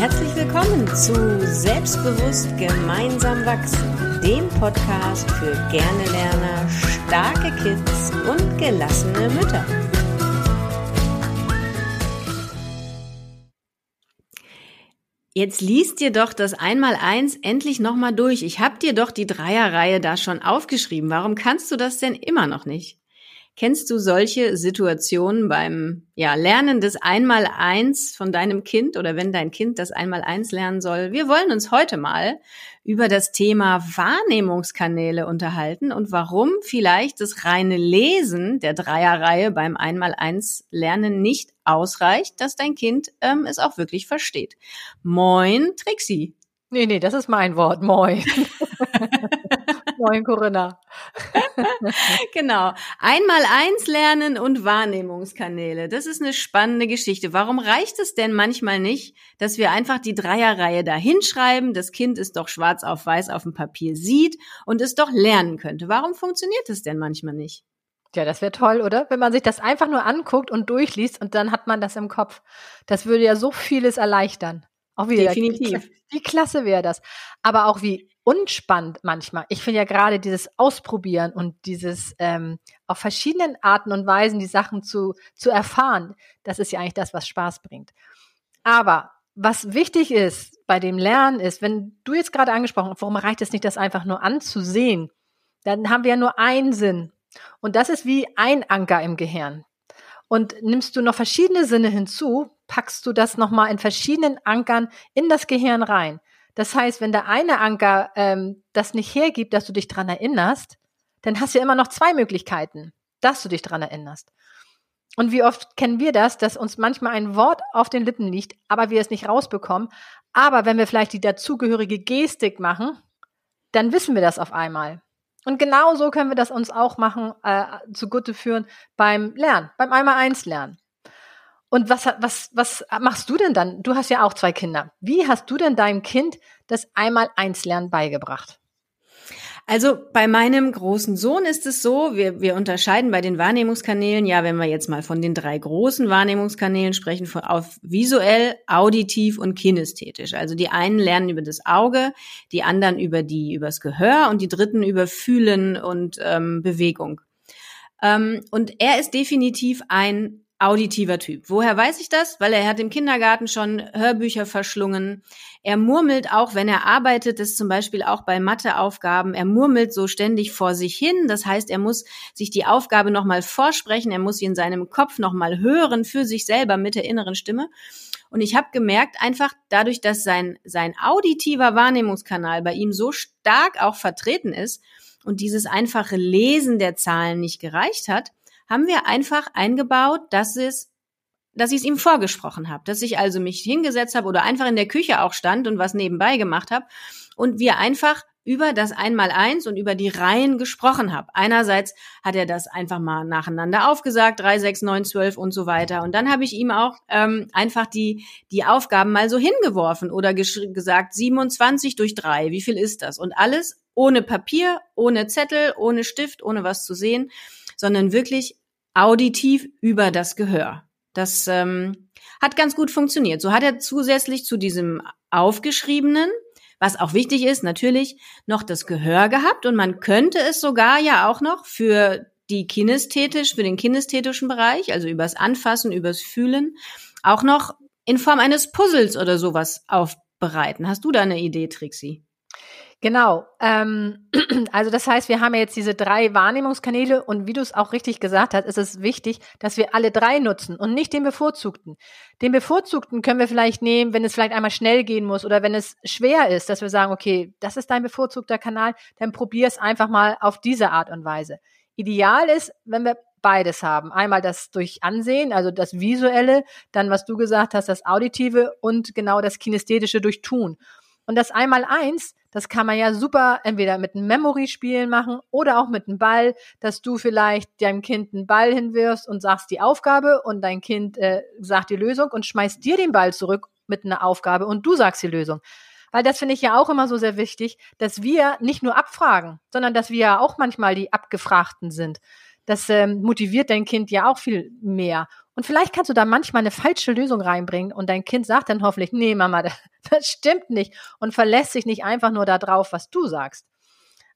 Herzlich willkommen zu Selbstbewusst gemeinsam wachsen, dem Podcast für gerne Lerner, starke Kids und gelassene Mütter. Jetzt liest dir doch das Einmaleins endlich nochmal durch. Ich hab dir doch die Dreierreihe da schon aufgeschrieben. Warum kannst du das denn immer noch nicht? Kennst du solche Situationen beim ja, Lernen des Einmaleins von deinem Kind oder wenn dein Kind das Einmaleins lernen soll? Wir wollen uns heute mal über das Thema Wahrnehmungskanäle unterhalten und warum vielleicht das reine Lesen der Dreierreihe beim Einmaleins Lernen nicht ausreicht, dass dein Kind ähm, es auch wirklich versteht. Moin, Trixie. Nee, nee, das ist mein Wort. Moin. Moin, Corinna. genau. Einmal eins lernen und Wahrnehmungskanäle. Das ist eine spannende Geschichte. Warum reicht es denn manchmal nicht, dass wir einfach die Dreierreihe da hinschreiben, das Kind es doch schwarz auf weiß auf dem Papier sieht und es doch lernen könnte? Warum funktioniert es denn manchmal nicht? Ja, das wäre toll, oder? Wenn man sich das einfach nur anguckt und durchliest und dann hat man das im Kopf. Das würde ja so vieles erleichtern. Auch wieder. Definitiv. Wie klasse wäre das. Aber auch wie unspannend manchmal. Ich finde ja gerade dieses Ausprobieren und dieses ähm, auf verschiedenen Arten und Weisen die Sachen zu, zu erfahren, das ist ja eigentlich das, was Spaß bringt. Aber was wichtig ist bei dem Lernen ist, wenn du jetzt gerade angesprochen hast, warum reicht es nicht, das einfach nur anzusehen? Dann haben wir ja nur einen Sinn. Und das ist wie ein Anker im Gehirn. Und nimmst du noch verschiedene Sinne hinzu, packst du das nochmal in verschiedenen Ankern in das Gehirn rein. Das heißt, wenn der eine Anker ähm, das nicht hergibt, dass du dich dran erinnerst, dann hast du ja immer noch zwei Möglichkeiten, dass du dich dran erinnerst. Und wie oft kennen wir das, dass uns manchmal ein Wort auf den Lippen liegt, aber wir es nicht rausbekommen. Aber wenn wir vielleicht die dazugehörige Gestik machen, dann wissen wir das auf einmal. Und genau so können wir das uns auch machen, äh, zugute führen beim Lernen, beim Einmal-Eins Lernen. Und was, was, was machst du denn dann? Du hast ja auch zwei Kinder. Wie hast du denn deinem Kind das Einmal-Eins-Lernen beigebracht? Also bei meinem großen Sohn ist es so, wir, wir unterscheiden bei den Wahrnehmungskanälen, ja, wenn wir jetzt mal von den drei großen Wahrnehmungskanälen sprechen, auf visuell, auditiv und kinästhetisch. Also die einen lernen über das Auge, die anderen über die übers Gehör und die dritten über Fühlen und ähm, Bewegung. Ähm, und er ist definitiv ein auditiver Typ. Woher weiß ich das? Weil er hat im Kindergarten schon Hörbücher verschlungen. Er murmelt auch, wenn er arbeitet, das zum Beispiel auch bei Matheaufgaben. Er murmelt so ständig vor sich hin. Das heißt, er muss sich die Aufgabe nochmal vorsprechen. Er muss sie in seinem Kopf nochmal hören für sich selber mit der inneren Stimme. Und ich habe gemerkt, einfach dadurch, dass sein, sein auditiver Wahrnehmungskanal bei ihm so stark auch vertreten ist und dieses einfache Lesen der Zahlen nicht gereicht hat, haben wir einfach eingebaut, dass es dass ich es ihm vorgesprochen habe, dass ich also mich hingesetzt habe oder einfach in der Küche auch stand und was nebenbei gemacht habe und wir einfach über das Einmaleins und über die Reihen gesprochen habe. Einerseits hat er das einfach mal nacheinander aufgesagt, drei, sechs, neun, zwölf und so weiter. Und dann habe ich ihm auch ähm, einfach die, die Aufgaben mal so hingeworfen oder gesagt, 27 durch drei, wie viel ist das? Und alles ohne Papier, ohne Zettel, ohne Stift, ohne was zu sehen, sondern wirklich auditiv über das Gehör. Das ähm, hat ganz gut funktioniert. So hat er zusätzlich zu diesem aufgeschriebenen, was auch wichtig ist, natürlich noch das Gehör gehabt und man könnte es sogar ja auch noch für die kinästhetisch, für den kinästhetischen Bereich, also übers Anfassen, übers Fühlen, auch noch in Form eines Puzzles oder sowas aufbereiten. Hast du da eine Idee, Trixie? Genau. Ähm, also das heißt, wir haben ja jetzt diese drei Wahrnehmungskanäle und wie du es auch richtig gesagt hast, ist es wichtig, dass wir alle drei nutzen und nicht den bevorzugten. Den bevorzugten können wir vielleicht nehmen, wenn es vielleicht einmal schnell gehen muss oder wenn es schwer ist, dass wir sagen, okay, das ist dein bevorzugter Kanal, dann probier es einfach mal auf diese Art und Weise. Ideal ist, wenn wir beides haben. Einmal das durch Ansehen, also das Visuelle, dann was du gesagt hast, das Auditive und genau das Kinästhetische durch Tun. Und das Einmal-Eins, das kann man ja super entweder mit einem Memory-Spielen machen oder auch mit einem Ball, dass du vielleicht deinem Kind einen Ball hinwirfst und sagst die Aufgabe und dein Kind äh, sagt die Lösung und schmeißt dir den Ball zurück mit einer Aufgabe und du sagst die Lösung. Weil das finde ich ja auch immer so sehr wichtig, dass wir nicht nur abfragen, sondern dass wir ja auch manchmal die Abgefragten sind das ähm, motiviert dein Kind ja auch viel mehr. Und vielleicht kannst du da manchmal eine falsche Lösung reinbringen und dein Kind sagt dann hoffentlich, nee, Mama, das stimmt nicht und verlässt sich nicht einfach nur darauf, was du sagst.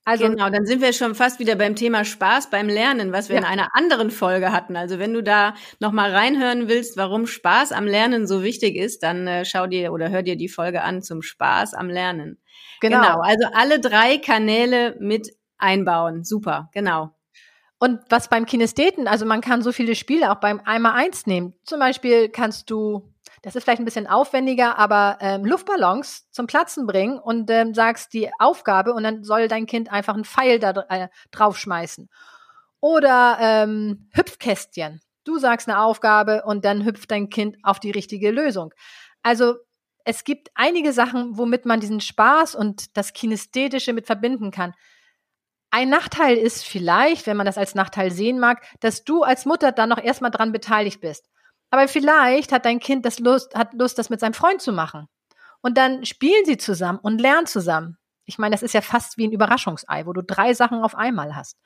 Also genau, dann sind wir schon fast wieder beim Thema Spaß beim Lernen, was wir ja. in einer anderen Folge hatten. Also wenn du da noch mal reinhören willst, warum Spaß am Lernen so wichtig ist, dann äh, schau dir oder hör dir die Folge an zum Spaß am Lernen. Genau. genau, also alle drei Kanäle mit einbauen. Super, genau. Und was beim Kinestheten, also man kann so viele Spiele auch beim einmal eins nehmen. Zum Beispiel kannst du das ist vielleicht ein bisschen aufwendiger, aber ähm, Luftballons zum Platzen bringen und ähm, sagst die Aufgabe und dann soll dein Kind einfach einen Pfeil da äh, draufschmeißen. Oder ähm, Hüpfkästchen. Du sagst eine Aufgabe und dann hüpft dein Kind auf die richtige Lösung. Also es gibt einige Sachen, womit man diesen Spaß und das Kinesthetische mit verbinden kann. Ein Nachteil ist vielleicht, wenn man das als Nachteil sehen mag, dass du als Mutter dann noch erstmal dran beteiligt bist. Aber vielleicht hat dein Kind das Lust, hat Lust, das mit seinem Freund zu machen. Und dann spielen sie zusammen und lernen zusammen. Ich meine, das ist ja fast wie ein Überraschungsei, wo du drei Sachen auf einmal hast.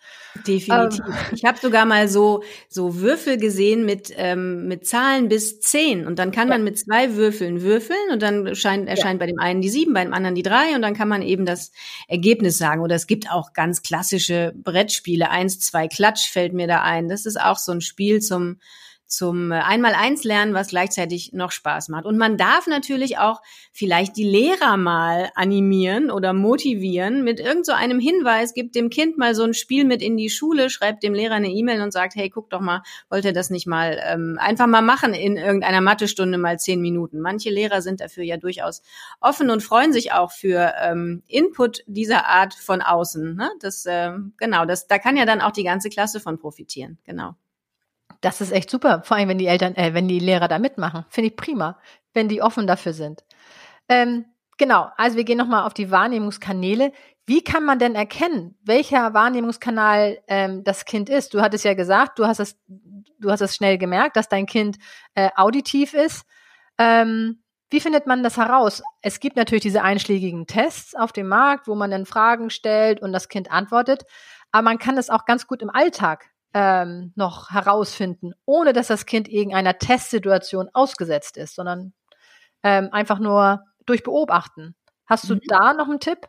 Definitiv. Ähm, ich habe sogar mal so so Würfel gesehen mit ähm, mit Zahlen bis zehn und dann kann ja. man mit zwei Würfeln würfeln und dann erscheint, erscheint ja. bei dem einen die sieben, bei dem anderen die drei und dann kann man eben das Ergebnis sagen. Oder es gibt auch ganz klassische Brettspiele. Eins, zwei Klatsch fällt mir da ein. Das ist auch so ein Spiel zum zum äh, Einmal-Eins lernen, was gleichzeitig noch Spaß macht. Und man darf natürlich auch vielleicht die Lehrer mal animieren oder motivieren mit irgend so einem Hinweis, gibt dem Kind mal so ein Spiel mit in die Schule, schreibt dem Lehrer eine E-Mail und sagt, hey, guck doch mal, wollt ihr das nicht mal ähm, einfach mal machen in irgendeiner Mathestunde mal zehn Minuten. Manche Lehrer sind dafür ja durchaus offen und freuen sich auch für ähm, Input dieser Art von außen. Ne? Das äh, genau, das da kann ja dann auch die ganze Klasse von profitieren. Genau. Das ist echt super, vor allem wenn die Eltern, äh, wenn die Lehrer da mitmachen. Finde ich prima, wenn die offen dafür sind. Ähm, genau, also wir gehen nochmal auf die Wahrnehmungskanäle. Wie kann man denn erkennen, welcher Wahrnehmungskanal ähm, das Kind ist? Du hattest ja gesagt, du hast es, du hast es schnell gemerkt, dass dein Kind äh, auditiv ist. Ähm, wie findet man das heraus? Es gibt natürlich diese einschlägigen Tests auf dem Markt, wo man dann Fragen stellt und das Kind antwortet. Aber man kann das auch ganz gut im Alltag ähm, noch herausfinden, ohne dass das Kind irgendeiner Testsituation ausgesetzt ist, sondern ähm, einfach nur durch Beobachten. Hast du mhm. da noch einen Tipp?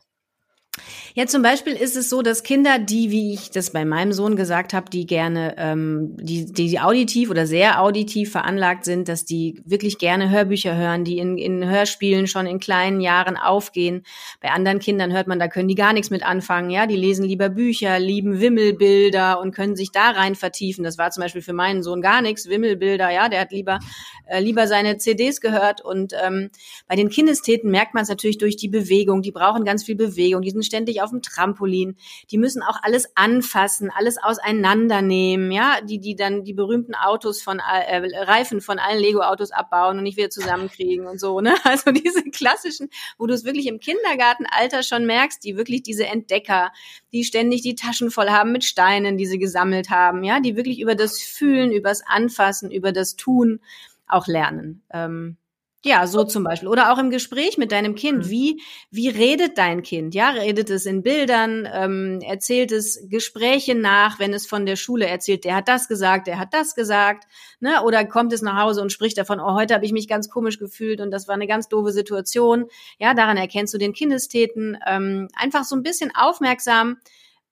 Ja, zum Beispiel ist es so, dass Kinder, die, wie ich das bei meinem Sohn gesagt habe, die gerne, ähm, die, die auditiv oder sehr auditiv veranlagt sind, dass die wirklich gerne Hörbücher hören, die in, in Hörspielen schon in kleinen Jahren aufgehen. Bei anderen Kindern hört man, da können die gar nichts mit anfangen. Ja, die lesen lieber Bücher, lieben Wimmelbilder und können sich da rein vertiefen. Das war zum Beispiel für meinen Sohn gar nichts. Wimmelbilder, ja, der hat lieber, äh, lieber seine CDs gehört. Und ähm, bei den Kinästheten merkt man es natürlich durch die Bewegung. Die brauchen ganz viel Bewegung. Die sind ständig auf dem Trampolin. Die müssen auch alles anfassen, alles auseinandernehmen, ja, die, die dann die berühmten Autos von, äh, Reifen von allen Lego-Autos abbauen und nicht wieder zusammenkriegen und so, ne? Also diese klassischen, wo du es wirklich im Kindergartenalter schon merkst, die wirklich diese Entdecker, die ständig die Taschen voll haben mit Steinen, die sie gesammelt haben, ja, die wirklich über das Fühlen, übers Anfassen, über das Tun auch lernen. Ähm, ja, so zum Beispiel. Oder auch im Gespräch mit deinem Kind. Mhm. Wie, wie redet dein Kind? Ja, redet es in Bildern? Ähm, erzählt es Gespräche nach, wenn es von der Schule erzählt, der hat das gesagt, der hat das gesagt? Ne? Oder kommt es nach Hause und spricht davon, oh, heute habe ich mich ganz komisch gefühlt und das war eine ganz doofe Situation. Ja, daran erkennst du den Kindestäten. Ähm, einfach so ein bisschen aufmerksam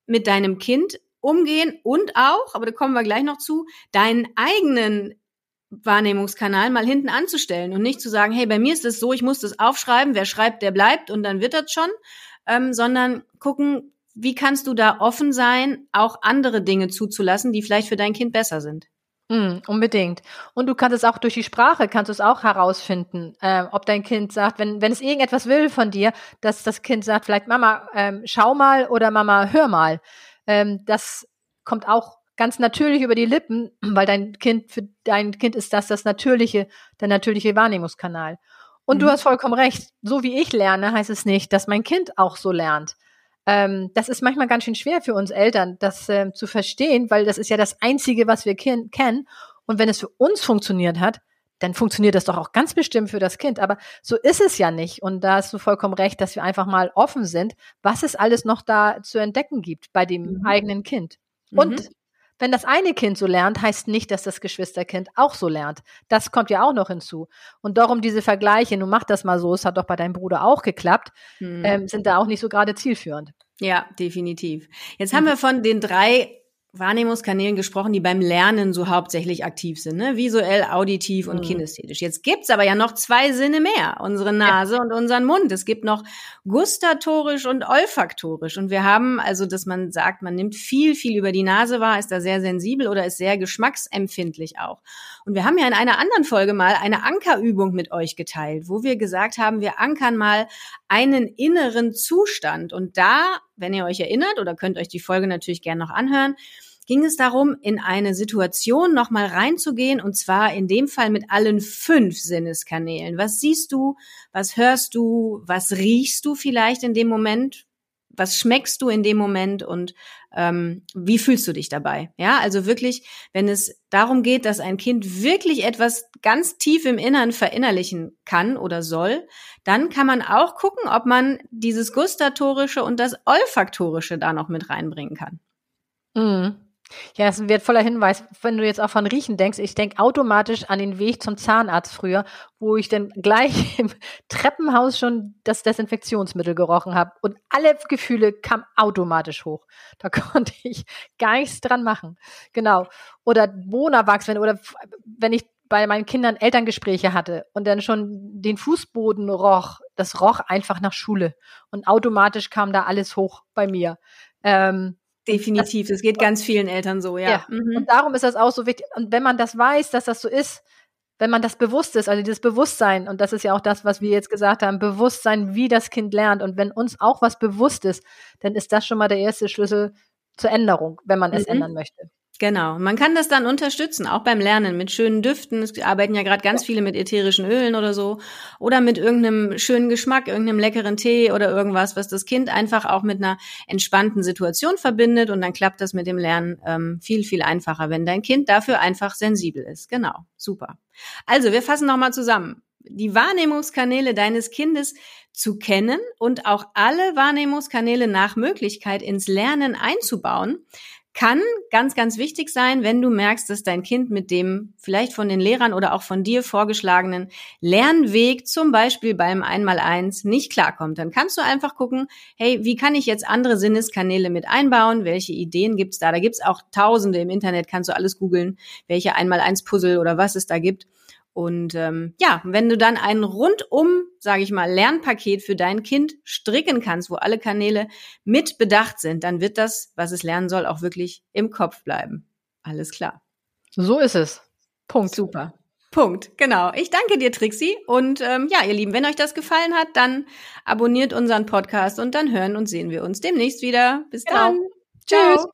mit deinem Kind umgehen und auch, aber da kommen wir gleich noch zu, deinen eigenen Wahrnehmungskanal mal hinten anzustellen und nicht zu sagen, hey, bei mir ist es so, ich muss das aufschreiben, wer schreibt, der bleibt und dann wird das schon, ähm, sondern gucken, wie kannst du da offen sein, auch andere Dinge zuzulassen, die vielleicht für dein Kind besser sind. Mm, unbedingt. Und du kannst es auch durch die Sprache, kannst du es auch herausfinden, äh, ob dein Kind sagt, wenn, wenn es irgendetwas will von dir, dass das Kind sagt, vielleicht Mama, ähm, schau mal oder Mama, hör mal. Ähm, das kommt auch ganz natürlich über die Lippen, weil dein Kind, für dein Kind ist das das natürliche, der natürliche Wahrnehmungskanal. Und mhm. du hast vollkommen recht. So wie ich lerne, heißt es nicht, dass mein Kind auch so lernt. Ähm, das ist manchmal ganz schön schwer für uns Eltern, das äh, zu verstehen, weil das ist ja das Einzige, was wir kennen. Und wenn es für uns funktioniert hat, dann funktioniert das doch auch ganz bestimmt für das Kind. Aber so ist es ja nicht. Und da hast du vollkommen recht, dass wir einfach mal offen sind, was es alles noch da zu entdecken gibt bei dem mhm. eigenen Kind. Und mhm. Wenn das eine Kind so lernt, heißt nicht, dass das Geschwisterkind auch so lernt. Das kommt ja auch noch hinzu. Und darum diese Vergleiche, nun mach das mal so, es hat doch bei deinem Bruder auch geklappt, hm. ähm, sind da auch nicht so gerade zielführend. Ja, definitiv. Jetzt haben wir von den drei Wahrnehmungskanälen gesprochen, die beim Lernen so hauptsächlich aktiv sind, ne? visuell, auditiv und mhm. kinästhetisch. Jetzt gibt's aber ja noch zwei Sinne mehr, unsere Nase ja. und unseren Mund. Es gibt noch gustatorisch und olfaktorisch. Und wir haben also, dass man sagt, man nimmt viel, viel über die Nase wahr, ist da sehr sensibel oder ist sehr geschmacksempfindlich auch. Und wir haben ja in einer anderen Folge mal eine Ankerübung mit euch geteilt, wo wir gesagt haben, wir ankern mal einen inneren Zustand. Und da, wenn ihr euch erinnert, oder könnt euch die Folge natürlich gerne noch anhören, ging es darum, in eine Situation nochmal reinzugehen und zwar in dem Fall mit allen fünf Sinneskanälen. Was siehst du? Was hörst du? Was riechst du vielleicht in dem Moment? Was schmeckst du in dem Moment und ähm, wie fühlst du dich dabei? Ja, also wirklich, wenn es darum geht, dass ein Kind wirklich etwas ganz tief im Innern verinnerlichen kann oder soll, dann kann man auch gucken, ob man dieses gustatorische und das olfaktorische da noch mit reinbringen kann. Mhm. Ja, das ist ein wertvoller Hinweis. Wenn du jetzt auch von Riechen denkst, ich denke automatisch an den Weg zum Zahnarzt früher, wo ich dann gleich im Treppenhaus schon das Desinfektionsmittel gerochen habe und alle Gefühle kamen automatisch hoch. Da konnte ich gar nichts dran machen. Genau. Oder Wohnerwachs, wenn, oder wenn ich bei meinen Kindern Elterngespräche hatte und dann schon den Fußboden roch, das roch einfach nach Schule und automatisch kam da alles hoch bei mir. Ähm, Definitiv, es geht ganz vielen Eltern so, ja. ja. Mhm. Und darum ist das auch so wichtig. Und wenn man das weiß, dass das so ist, wenn man das bewusst ist, also dieses Bewusstsein, und das ist ja auch das, was wir jetzt gesagt haben, Bewusstsein, wie das Kind lernt. Und wenn uns auch was bewusst ist, dann ist das schon mal der erste Schlüssel zur Änderung, wenn man es mhm. ändern möchte. Genau. Man kann das dann unterstützen, auch beim Lernen mit schönen Düften. Es arbeiten ja gerade ganz viele mit ätherischen Ölen oder so. Oder mit irgendeinem schönen Geschmack, irgendeinem leckeren Tee oder irgendwas, was das Kind einfach auch mit einer entspannten Situation verbindet. Und dann klappt das mit dem Lernen ähm, viel, viel einfacher, wenn dein Kind dafür einfach sensibel ist. Genau. Super. Also, wir fassen nochmal zusammen. Die Wahrnehmungskanäle deines Kindes zu kennen und auch alle Wahrnehmungskanäle nach Möglichkeit ins Lernen einzubauen kann ganz, ganz wichtig sein, wenn du merkst, dass dein Kind mit dem vielleicht von den Lehrern oder auch von dir vorgeschlagenen Lernweg, zum Beispiel beim Einmaleins, nicht klarkommt. Dann kannst du einfach gucken, hey, wie kann ich jetzt andere Sinneskanäle mit einbauen? Welche Ideen gibt's da? Da gibt's auch Tausende im Internet, kannst du alles googeln, welche Einmaleins-Puzzle oder was es da gibt. Und ähm, ja, wenn du dann ein rundum, sage ich mal, Lernpaket für dein Kind stricken kannst, wo alle Kanäle mit bedacht sind, dann wird das, was es lernen soll, auch wirklich im Kopf bleiben. Alles klar. So ist es. Punkt. Super. Punkt, genau. Ich danke dir, Trixie. Und ähm, ja, ihr Lieben, wenn euch das gefallen hat, dann abonniert unseren Podcast und dann hören und sehen wir uns demnächst wieder. Bis dann. Tschüss.